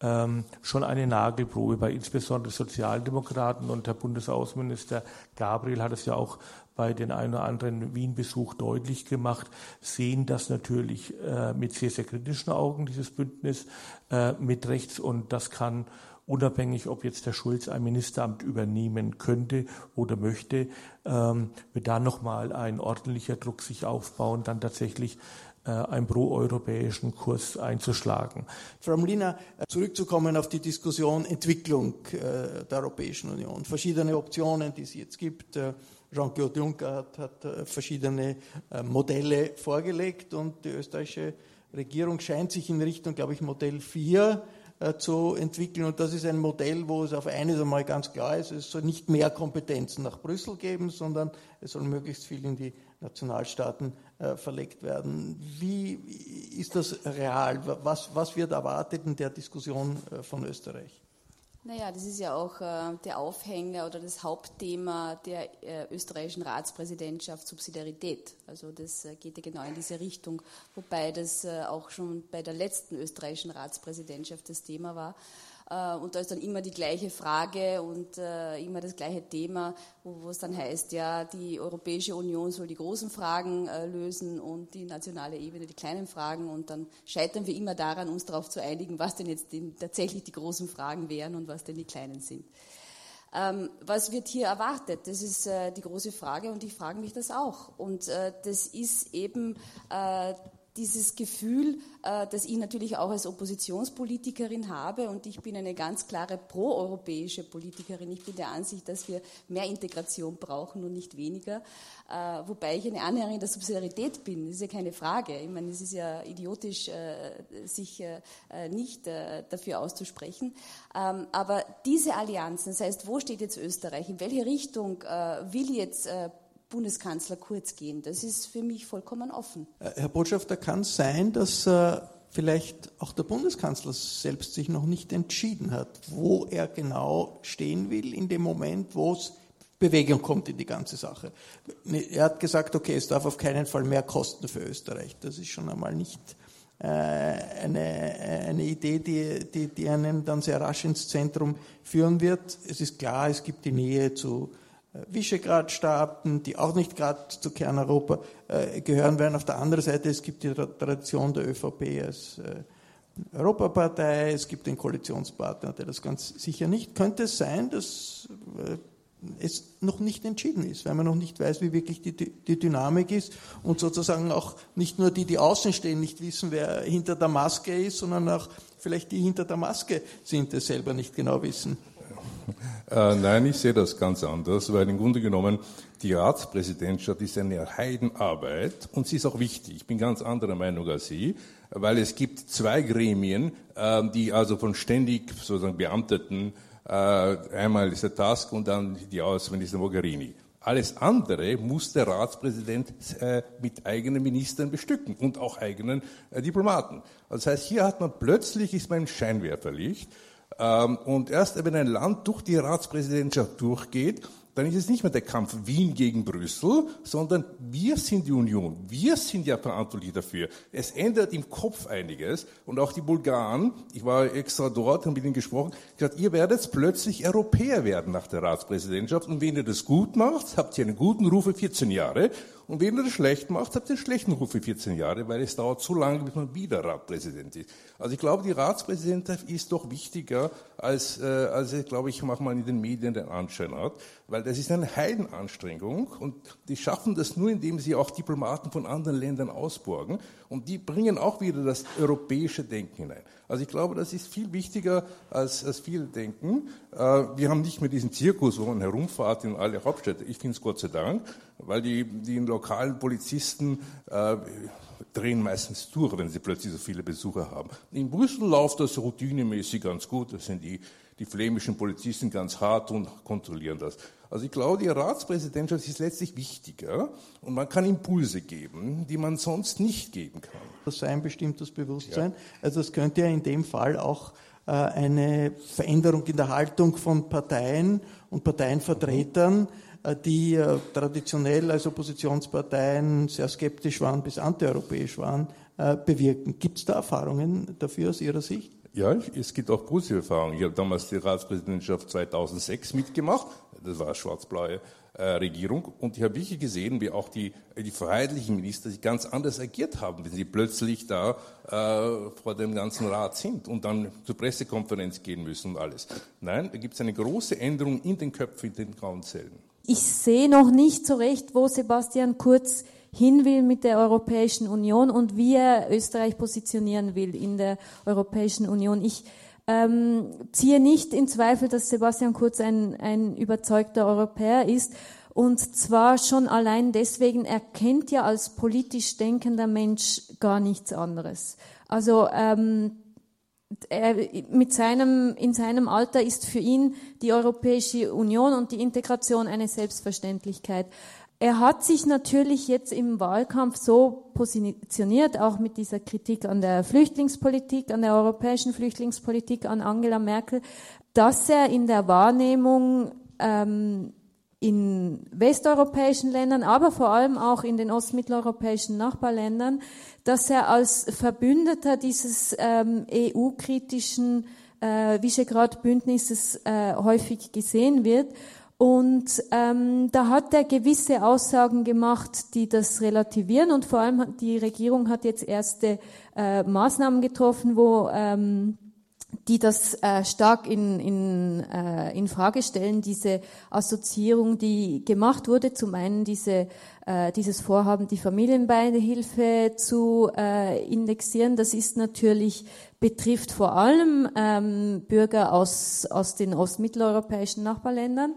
ähm, schon eine Nagelprobe bei insbesondere Sozialdemokraten und Herr Bundesaußenminister Gabriel hat es ja auch bei den ein oder anderen Wien-Besuch deutlich gemacht, sehen das natürlich äh, mit sehr, sehr kritischen Augen, dieses Bündnis äh, mit rechts. Und das kann unabhängig, ob jetzt der Schulz ein Ministeramt übernehmen könnte oder möchte, ähm, wird da nochmal ein ordentlicher Druck sich aufbauen, dann tatsächlich äh, einen proeuropäischen Kurs einzuschlagen. Frau Molina, äh, zurückzukommen auf die Diskussion Entwicklung äh, der Europäischen Union. Verschiedene Optionen, die es jetzt gibt. Jean-Claude Juncker hat, hat verschiedene Modelle vorgelegt und die österreichische Regierung scheint sich in Richtung, glaube ich, Modell 4 äh, zu entwickeln. Und das ist ein Modell, wo es auf eines einmal ganz klar ist, es soll nicht mehr Kompetenzen nach Brüssel geben, sondern es soll möglichst viel in die Nationalstaaten äh, verlegt werden. Wie ist das real? Was, was wird erwartet in der Diskussion äh, von Österreich? Naja, das ist ja auch äh, der Aufhänger oder das Hauptthema der äh, österreichischen Ratspräsidentschaft Subsidiarität. Also das äh, geht ja genau in diese Richtung, wobei das äh, auch schon bei der letzten österreichischen Ratspräsidentschaft das Thema war. Äh, und da ist dann immer die gleiche Frage und äh, immer das gleiche Thema, wo, es dann heißt, ja, die Europäische Union soll die großen Fragen äh, lösen und die nationale Ebene die kleinen Fragen. Und dann scheitern wir immer daran, uns darauf zu einigen, was denn jetzt tatsächlich die großen Fragen wären und was denn die kleinen sind. Ähm, was wird hier erwartet? Das ist die große Frage und ich frage mich das auch. Und das ist eben dieses Gefühl, äh, das ich natürlich auch als Oppositionspolitikerin habe und ich bin eine ganz klare proeuropäische Politikerin. Ich bin der Ansicht, dass wir mehr Integration brauchen und nicht weniger, äh, wobei ich eine Anhängerin der Subsidiarität bin. Das ist ja keine Frage. Ich meine, es ist ja idiotisch, äh, sich nicht dafür auszusprechen. Ähm, aber diese Allianzen, das heißt, wo steht jetzt Österreich? In welche Richtung will jetzt Bundeskanzler Kurz gehen. Das ist für mich vollkommen offen. Äh, Herr Botschafter, kann es sein, dass äh, vielleicht auch der Bundeskanzler selbst sich noch nicht entschieden hat, wo er genau stehen will in dem Moment, wo es Bewegung kommt in die ganze Sache. Er hat gesagt, okay, es darf auf keinen Fall mehr kosten für Österreich. Das ist schon einmal nicht äh, eine, eine Idee, die, die, die einen dann sehr rasch ins Zentrum führen wird. Es ist klar, es gibt die Nähe zu Visegrad-Staaten, die auch nicht gerade zu Kerneuropa äh, gehören werden. Auf der anderen Seite, es gibt die Tradition der ÖVP als äh, Europapartei, es gibt den Koalitionspartner, der das ganz sicher nicht. Könnte es sein, dass äh, es noch nicht entschieden ist, weil man noch nicht weiß, wie wirklich die, die Dynamik ist und sozusagen auch nicht nur die, die außen stehen, nicht wissen, wer hinter der Maske ist, sondern auch vielleicht die hinter der Maske sind, es selber nicht genau wissen. Äh, nein, ich sehe das ganz anders, weil im Grunde genommen die Ratspräsidentschaft ist eine Heidenarbeit und sie ist auch wichtig. Ich bin ganz anderer Meinung als Sie, weil es gibt zwei Gremien, äh, die also von ständig sozusagen Beamteten, äh, einmal ist der Task und dann die Außenminister Mogherini. Alles andere muss der Ratspräsident äh, mit eigenen Ministern bestücken und auch eigenen äh, Diplomaten. Das heißt, hier hat man plötzlich ist man im Scheinwerferlicht und erst wenn ein Land durch die Ratspräsidentschaft durchgeht, dann ist es nicht mehr der Kampf Wien gegen Brüssel, sondern wir sind die Union. Wir sind ja verantwortlich dafür. Es ändert im Kopf einiges. Und auch die Bulgaren, ich war extra dort und mit ihnen gesprochen, gesagt, ihr werdet plötzlich Europäer werden nach der Ratspräsidentschaft. Und wenn ihr das gut macht, habt ihr einen guten Ruf für 14 Jahre. Und wenn ihr das schlecht macht, habt ihr einen schlechten Ruf für 14 Jahre, weil es dauert zu lange, bis man wieder Ratspräsident ist. Also ich glaube, die Ratspräsidentschaft ist doch wichtiger, als, äh, als glaube ich, manchmal in den Medien den Anschein hat, weil das ist eine Heidenanstrengung und die schaffen das nur, indem sie auch Diplomaten von anderen Ländern ausborgen und die bringen auch wieder das europäische Denken hinein. Also ich glaube, das ist viel wichtiger, als, als viele denken. Äh, wir haben nicht mehr diesen Zirkus, wo man herumfahrt in alle Hauptstädte. Ich finde es Gott sei Dank, weil die, die lokalen Polizisten äh, drehen meistens durch, wenn sie plötzlich so viele Besucher haben. In Brüssel läuft das routinemäßig ganz gut. Das sind die, die flämischen Polizisten ganz hart und kontrollieren das. Also ich glaube, die Ratspräsidentschaft ist letztlich wichtiger und man kann Impulse geben, die man sonst nicht geben kann. Das sei ein bestimmtes Bewusstsein. Ja. Also es könnte ja in dem Fall auch äh, eine Veränderung in der Haltung von Parteien und Parteienvertretern, äh, die äh, traditionell als Oppositionsparteien sehr skeptisch waren bis antieuropäisch waren, bewirken. Gibt es da Erfahrungen dafür aus Ihrer Sicht? Ja, es gibt auch positive Erfahrungen. Ich habe damals die Ratspräsidentschaft 2006 mitgemacht. Das war eine schwarz-blaue äh, Regierung. Und ich habe wirklich gesehen, wie auch die, die freiheitlichen Minister sich ganz anders agiert haben, wenn sie plötzlich da äh, vor dem ganzen Rat sind und dann zur Pressekonferenz gehen müssen und alles. Nein, da gibt es eine große Änderung in den Köpfen, in den grauen Zellen. Ich sehe noch nicht so recht, wo Sebastian Kurz hin will mit der Europäischen Union und wie er Österreich positionieren will in der Europäischen Union. Ich ähm, ziehe nicht in Zweifel, dass Sebastian Kurz ein, ein überzeugter Europäer ist. Und zwar schon allein deswegen, er kennt ja als politisch denkender Mensch gar nichts anderes. Also ähm, er, mit seinem, in seinem Alter ist für ihn die Europäische Union und die Integration eine Selbstverständlichkeit. Er hat sich natürlich jetzt im Wahlkampf so positioniert, auch mit dieser Kritik an der Flüchtlingspolitik, an der europäischen Flüchtlingspolitik, an Angela Merkel, dass er in der Wahrnehmung ähm, in westeuropäischen Ländern, aber vor allem auch in den ostmitteleuropäischen Nachbarländern, dass er als Verbündeter dieses ähm, EU-kritischen äh, Visegrad-Bündnisses äh, häufig gesehen wird. Und ähm, da hat er gewisse Aussagen gemacht, die das relativieren. Und vor allem hat die Regierung hat jetzt erste äh, Maßnahmen getroffen, wo ähm, die das äh, stark in, in, äh, in Frage stellen, diese Assoziierung, die gemacht wurde. Zum einen diese, äh, dieses Vorhaben, die Familienbeihilfe zu äh, indexieren. Das ist natürlich, betrifft vor allem ähm, Bürger aus, aus den ostmitteleuropäischen Nachbarländern.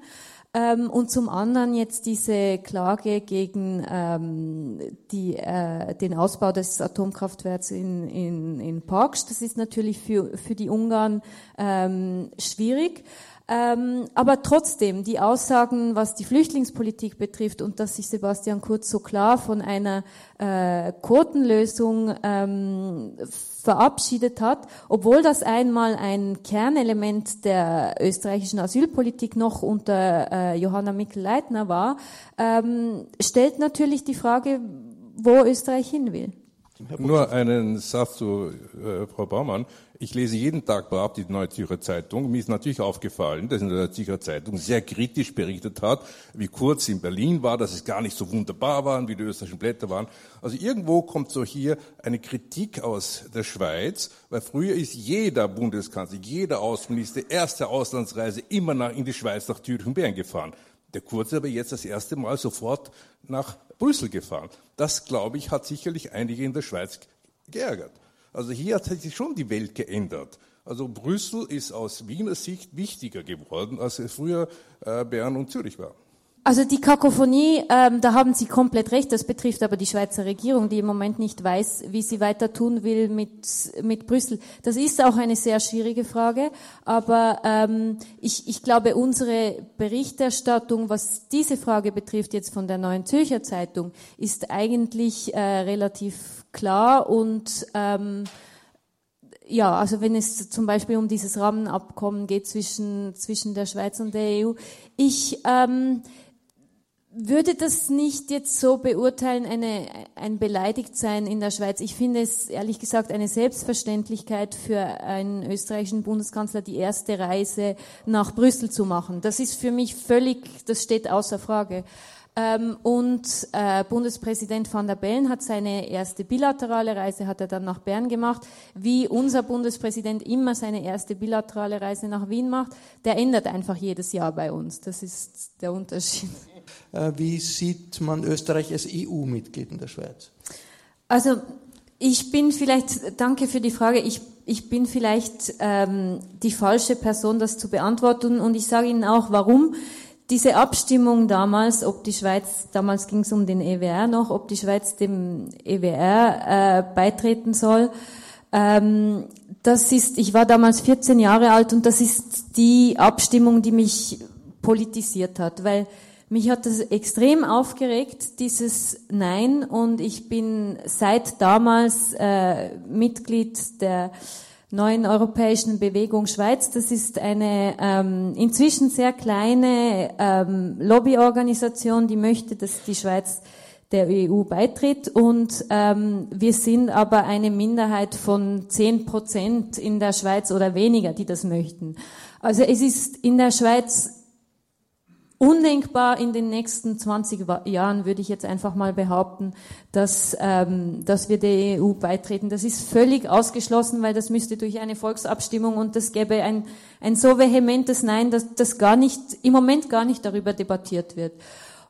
Ähm, und zum anderen jetzt diese Klage gegen ähm, die, äh, den Ausbau des Atomkraftwerks in, in, in Parks. Das ist natürlich für, für die Ungarn ähm, schwierig. Ähm, aber trotzdem, die Aussagen, was die Flüchtlingspolitik betrifft und dass sich Sebastian Kurz so klar von einer äh, Quotenlösung ähm, verabschiedet hat, obwohl das einmal ein Kernelement der österreichischen Asylpolitik noch unter äh, Johanna Mikl-Leitner war, ähm, stellt natürlich die Frage, wo Österreich hin will. Nur einen Satz zu äh, Frau Baumann. Ich lese jeden Tag brav die Neue Zürcher Zeitung. Mir ist natürlich aufgefallen, dass in der Neue Zürcher Zeitung sehr kritisch berichtet hat, wie kurz in Berlin war, dass es gar nicht so wunderbar waren, wie die österreichischen Blätter waren. Also irgendwo kommt so hier eine Kritik aus der Schweiz, weil früher ist jeder Bundeskanzler, jeder Außenminister, erste Auslandsreise immer nach, in die Schweiz, nach Zürich und Bern gefahren. Der Kurz aber jetzt das erste Mal sofort nach Brüssel gefahren. Das, glaube ich, hat sicherlich einige in der Schweiz geärgert. Also hier hat sich schon die Welt geändert. Also Brüssel ist aus Wiener Sicht wichtiger geworden, als es früher äh, Bern und Zürich war. Also die Kakophonie, ähm, da haben Sie komplett recht. Das betrifft aber die Schweizer Regierung, die im Moment nicht weiß, wie sie weiter tun will mit, mit Brüssel. Das ist auch eine sehr schwierige Frage. Aber ähm, ich, ich glaube, unsere Berichterstattung, was diese Frage betrifft, jetzt von der Neuen Zürcher Zeitung, ist eigentlich äh, relativ klar und ähm, ja, also wenn es zum Beispiel um dieses Rahmenabkommen geht zwischen, zwischen der Schweiz und der EU, ich ähm, würde das nicht jetzt so beurteilen, eine, ein Beleidigtsein in der Schweiz. Ich finde es ehrlich gesagt eine Selbstverständlichkeit für einen österreichischen Bundeskanzler, die erste Reise nach Brüssel zu machen. Das ist für mich völlig, das steht außer Frage. Ähm, und äh, Bundespräsident van der Bellen hat seine erste bilaterale Reise, hat er dann nach Bern gemacht. Wie unser Bundespräsident immer seine erste bilaterale Reise nach Wien macht, der ändert einfach jedes Jahr bei uns. Das ist der Unterschied. Äh, wie sieht man Österreich als EU-Mitglied in der Schweiz? Also ich bin vielleicht, danke für die Frage, ich, ich bin vielleicht ähm, die falsche Person, das zu beantworten und ich sage Ihnen auch, warum. Diese Abstimmung damals, ob die Schweiz, damals ging es um den EWR noch, ob die Schweiz dem EWR äh, beitreten soll, ähm, das ist, ich war damals 14 Jahre alt und das ist die Abstimmung, die mich politisiert hat, weil mich hat das extrem aufgeregt, dieses Nein, und ich bin seit damals äh, Mitglied der neuen europäischen Bewegung Schweiz. Das ist eine ähm, inzwischen sehr kleine ähm, Lobbyorganisation, die möchte, dass die Schweiz der EU beitritt. Und ähm, wir sind aber eine Minderheit von zehn Prozent in der Schweiz oder weniger, die das möchten. Also es ist in der Schweiz undenkbar in den nächsten 20 Jahren, würde ich jetzt einfach mal behaupten, dass, ähm, dass wir der EU beitreten. Das ist völlig ausgeschlossen, weil das müsste durch eine Volksabstimmung und das gäbe ein, ein so vehementes Nein, dass das gar nicht, im Moment gar nicht darüber debattiert wird.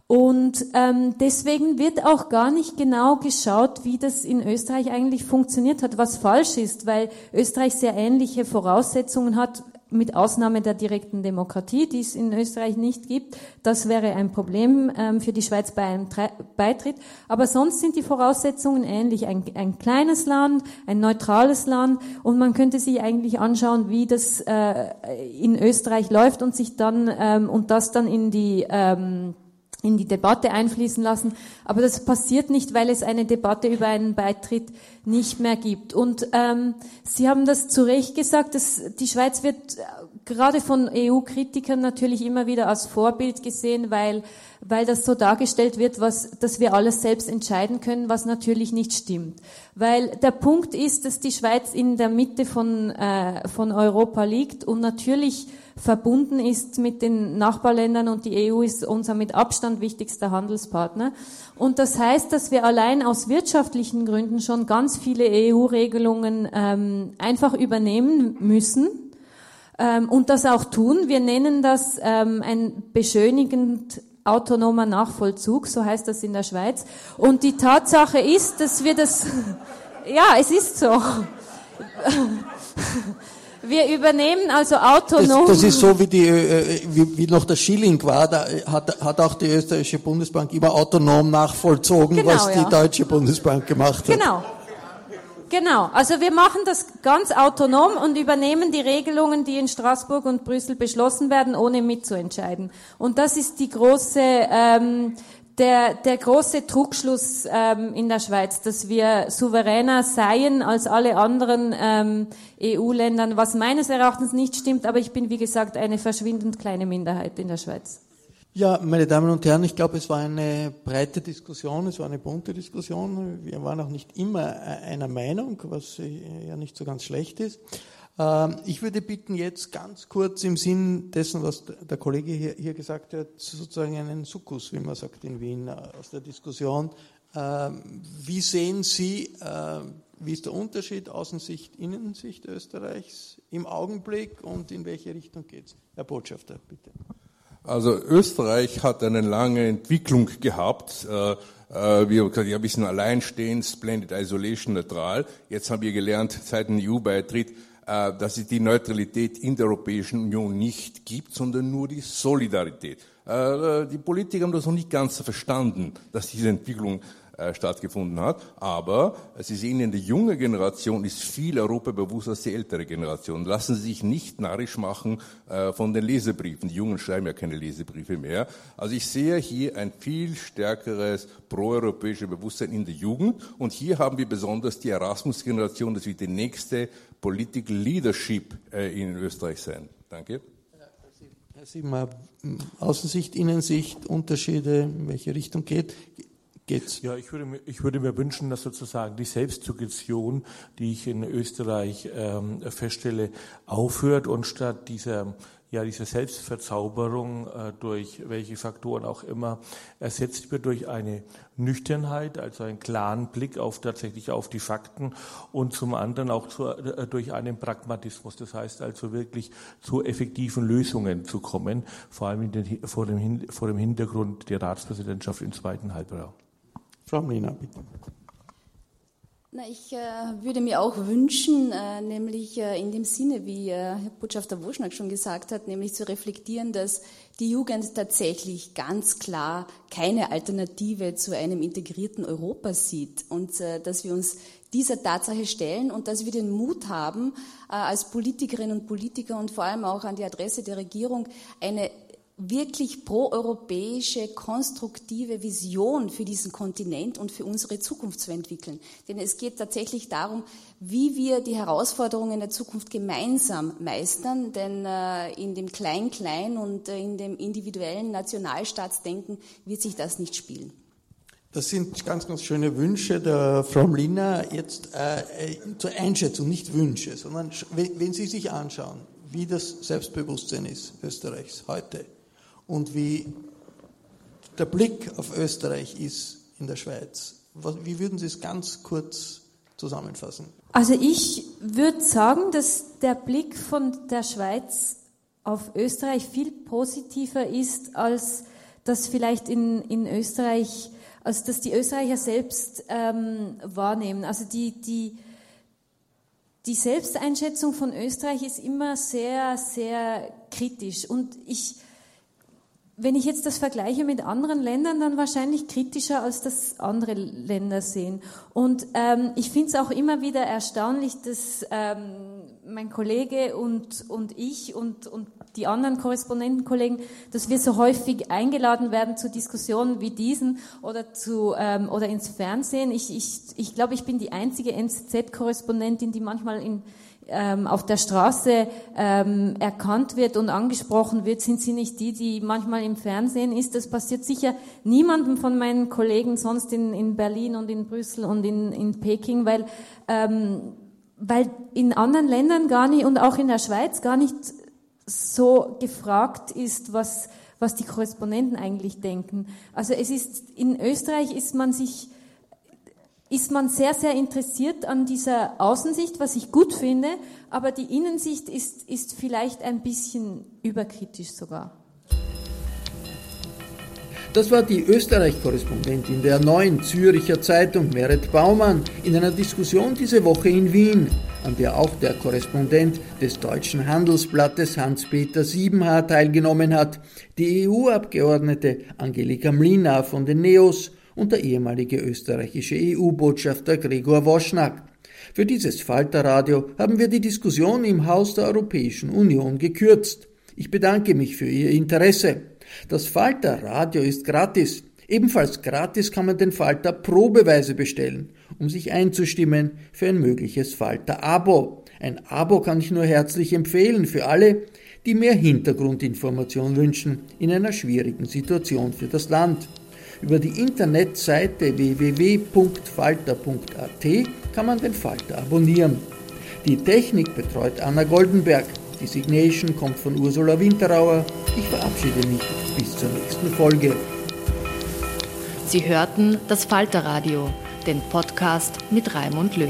Und ähm, deswegen wird auch gar nicht genau geschaut, wie das in Österreich eigentlich funktioniert hat, was falsch ist, weil Österreich sehr ähnliche Voraussetzungen hat, mit Ausnahme der direkten Demokratie, die es in Österreich nicht gibt. Das wäre ein Problem ähm, für die Schweiz bei einem Tre Beitritt. Aber sonst sind die Voraussetzungen ähnlich. Ein, ein, kleines Land, ein neutrales Land und man könnte sich eigentlich anschauen, wie das äh, in Österreich läuft und sich dann ähm, und das dann in die ähm, in die Debatte einfließen lassen. Aber das passiert nicht, weil es eine Debatte über einen Beitritt nicht mehr gibt. Und ähm, Sie haben das zu Recht gesagt, dass die Schweiz wird gerade von EU-Kritikern natürlich immer wieder als Vorbild gesehen, weil, weil das so dargestellt wird, was, dass wir alles selbst entscheiden können, was natürlich nicht stimmt. Weil der Punkt ist, dass die Schweiz in der Mitte von, äh, von Europa liegt und natürlich verbunden ist mit den Nachbarländern und die EU ist unser mit Abstand wichtigster Handelspartner. Und das heißt, dass wir allein aus wirtschaftlichen Gründen schon ganz viele EU-Regelungen ähm, einfach übernehmen müssen ähm, und das auch tun. Wir nennen das ähm, ein beschönigend autonomer Nachvollzug, so heißt das in der Schweiz. Und die Tatsache ist, dass wir das, ja, es ist so. Wir übernehmen also autonom. Das, das ist so wie, die, äh, wie, wie noch der Schilling war, da hat, hat auch die österreichische Bundesbank immer autonom nachvollzogen, genau, was die ja. deutsche Bundesbank gemacht hat. Genau. Genau, also wir machen das ganz autonom und übernehmen die Regelungen, die in Straßburg und Brüssel beschlossen werden, ohne mitzuentscheiden. Und das ist die große ähm, der, der große Trugschluss ähm, in der Schweiz, dass wir souveräner seien als alle anderen ähm, EU-Ländern, was meines Erachtens nicht stimmt, aber ich bin, wie gesagt, eine verschwindend kleine Minderheit in der Schweiz. Ja, meine Damen und Herren, ich glaube, es war eine breite Diskussion, es war eine bunte Diskussion. Wir waren auch nicht immer äh, einer Meinung, was ja nicht so ganz schlecht ist. Ähm, ich würde bitten, jetzt ganz kurz im Sinn dessen, was der Kollege hier, gesagt hat, sozusagen einen Sukkus, wie man sagt in Wien, äh, aus der Diskussion. Ähm, wie sehen Sie, äh, wie ist der Unterschied Außensicht, Innensicht Österreichs im Augenblick und in welche Richtung geht es? Herr Botschafter, bitte. Also Österreich hat eine lange Entwicklung gehabt. Äh, wir haben gesagt, ja, wir sind alleinstehend, splendid isolation, neutral. Jetzt haben wir gelernt, seit dem EU-Beitritt, dass es die Neutralität in der Europäischen Union nicht gibt, sondern nur die Solidarität. Äh, die Politiker haben das noch nicht ganz verstanden, dass diese Entwicklung äh, stattgefunden hat. Aber Sie sehen, in der jungen Generation ist viel Europa bewusster als die ältere Generation. Lassen Sie sich nicht narrisch machen von den Lesebriefen. Die Jungen schreiben ja keine Lesebriefe mehr. Also ich sehe hier ein viel stärkeres proeuropäisches Bewusstsein in der Jugend. Und hier haben wir besonders die Erasmus-Generation, das wird die nächste Political Leadership äh, in Österreich sein. Danke. Herr Siebenmar, Außensicht, Innensicht, Unterschiede, in welche Richtung geht, geht's? Ja, ich würde, mir, ich würde mir wünschen, dass sozusagen die Selbstsuggestion, die ich in Österreich ähm, feststelle, aufhört und statt dieser ja diese Selbstverzauberung äh, durch welche Faktoren auch immer ersetzt wird durch eine Nüchternheit, also einen klaren Blick auf tatsächlich auf die Fakten und zum anderen auch zu, äh, durch einen Pragmatismus. Das heißt also wirklich zu effektiven Lösungen zu kommen, vor allem den, vor, dem, vor dem Hintergrund der Ratspräsidentschaft im zweiten Halbjahr. Frau Mlina, bitte. Na, ich äh, würde mir auch wünschen, äh, nämlich äh, in dem Sinne, wie äh, Herr Botschafter Woschnack schon gesagt hat, nämlich zu reflektieren, dass die Jugend tatsächlich ganz klar keine Alternative zu einem integrierten Europa sieht und äh, dass wir uns dieser Tatsache stellen und dass wir den Mut haben, äh, als Politikerinnen und Politiker und vor allem auch an die Adresse der Regierung eine wirklich proeuropäische, konstruktive Vision für diesen Kontinent und für unsere Zukunft zu entwickeln. Denn es geht tatsächlich darum, wie wir die Herausforderungen der Zukunft gemeinsam meistern, denn äh, in dem Klein-Klein und äh, in dem individuellen Nationalstaatsdenken wird sich das nicht spielen. Das sind ganz, ganz schöne Wünsche der Frau Mliner. Jetzt äh, äh, zur Einschätzung, nicht Wünsche, sondern wenn Sie sich anschauen, wie das Selbstbewusstsein ist Österreichs heute, und wie der Blick auf Österreich ist in der Schweiz. Wie würden Sie es ganz kurz zusammenfassen? Also ich würde sagen, dass der Blick von der Schweiz auf Österreich viel positiver ist, als das vielleicht in, in Österreich, als dass die Österreicher selbst ähm, wahrnehmen. Also die, die, die Selbsteinschätzung von Österreich ist immer sehr, sehr kritisch. Und ich, wenn ich jetzt das vergleiche mit anderen Ländern, dann wahrscheinlich kritischer, als das andere Länder sehen. Und ähm, ich finde es auch immer wieder erstaunlich, dass ähm, mein Kollege und, und ich und, und die anderen Korrespondentenkollegen, dass wir so häufig eingeladen werden zu Diskussionen wie diesen oder, zu, ähm, oder ins Fernsehen. Ich, ich, ich glaube, ich bin die einzige NZZ-Korrespondentin, die manchmal in ähm, auf der Straße ähm, erkannt wird und angesprochen wird, sind sie nicht die, die manchmal im Fernsehen ist. Das passiert sicher niemandem von meinen Kollegen sonst in, in Berlin und in Brüssel und in, in Peking, weil, ähm, weil in anderen Ländern gar nicht und auch in der Schweiz gar nicht so gefragt ist, was, was die Korrespondenten eigentlich denken. Also es ist, in Österreich ist man sich ist man sehr, sehr interessiert an dieser Außensicht, was ich gut finde, aber die Innensicht ist, ist vielleicht ein bisschen überkritisch sogar. Das war die Österreich-Korrespondentin der neuen Züricher Zeitung Meret Baumann in einer Diskussion diese Woche in Wien, an der auch der Korrespondent des deutschen Handelsblattes Hans-Peter Siebenhaar teilgenommen hat, die EU-Abgeordnete Angelika Mlina von den Neos und der ehemalige österreichische EU-Botschafter Gregor Woschnack. Für dieses Falterradio haben wir die Diskussion im Haus der Europäischen Union gekürzt. Ich bedanke mich für Ihr Interesse. Das Falterradio ist gratis. Ebenfalls gratis kann man den Falter probeweise bestellen, um sich einzustimmen für ein mögliches Falter-Abo. Ein Abo kann ich nur herzlich empfehlen für alle, die mehr Hintergrundinformation wünschen in einer schwierigen Situation für das Land. Über die Internetseite www.falter.at kann man den Falter abonnieren. Die Technik betreut Anna Goldenberg. Die Signation kommt von Ursula Winterauer. Ich verabschiede mich bis zur nächsten Folge. Sie hörten das Falterradio, den Podcast mit Raimund Löw.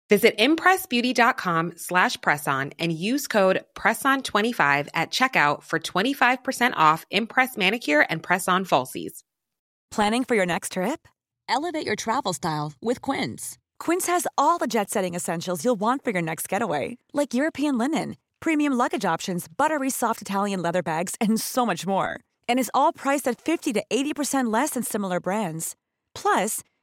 Visit impressbeauty.com slash presson and use code PRESSON25 at checkout for 25% off Impress Manicure and Press-On Falsies. Planning for your next trip? Elevate your travel style with Quince. Quince has all the jet-setting essentials you'll want for your next getaway, like European linen, premium luggage options, buttery soft Italian leather bags, and so much more. And is all priced at 50 to 80% less than similar brands. Plus,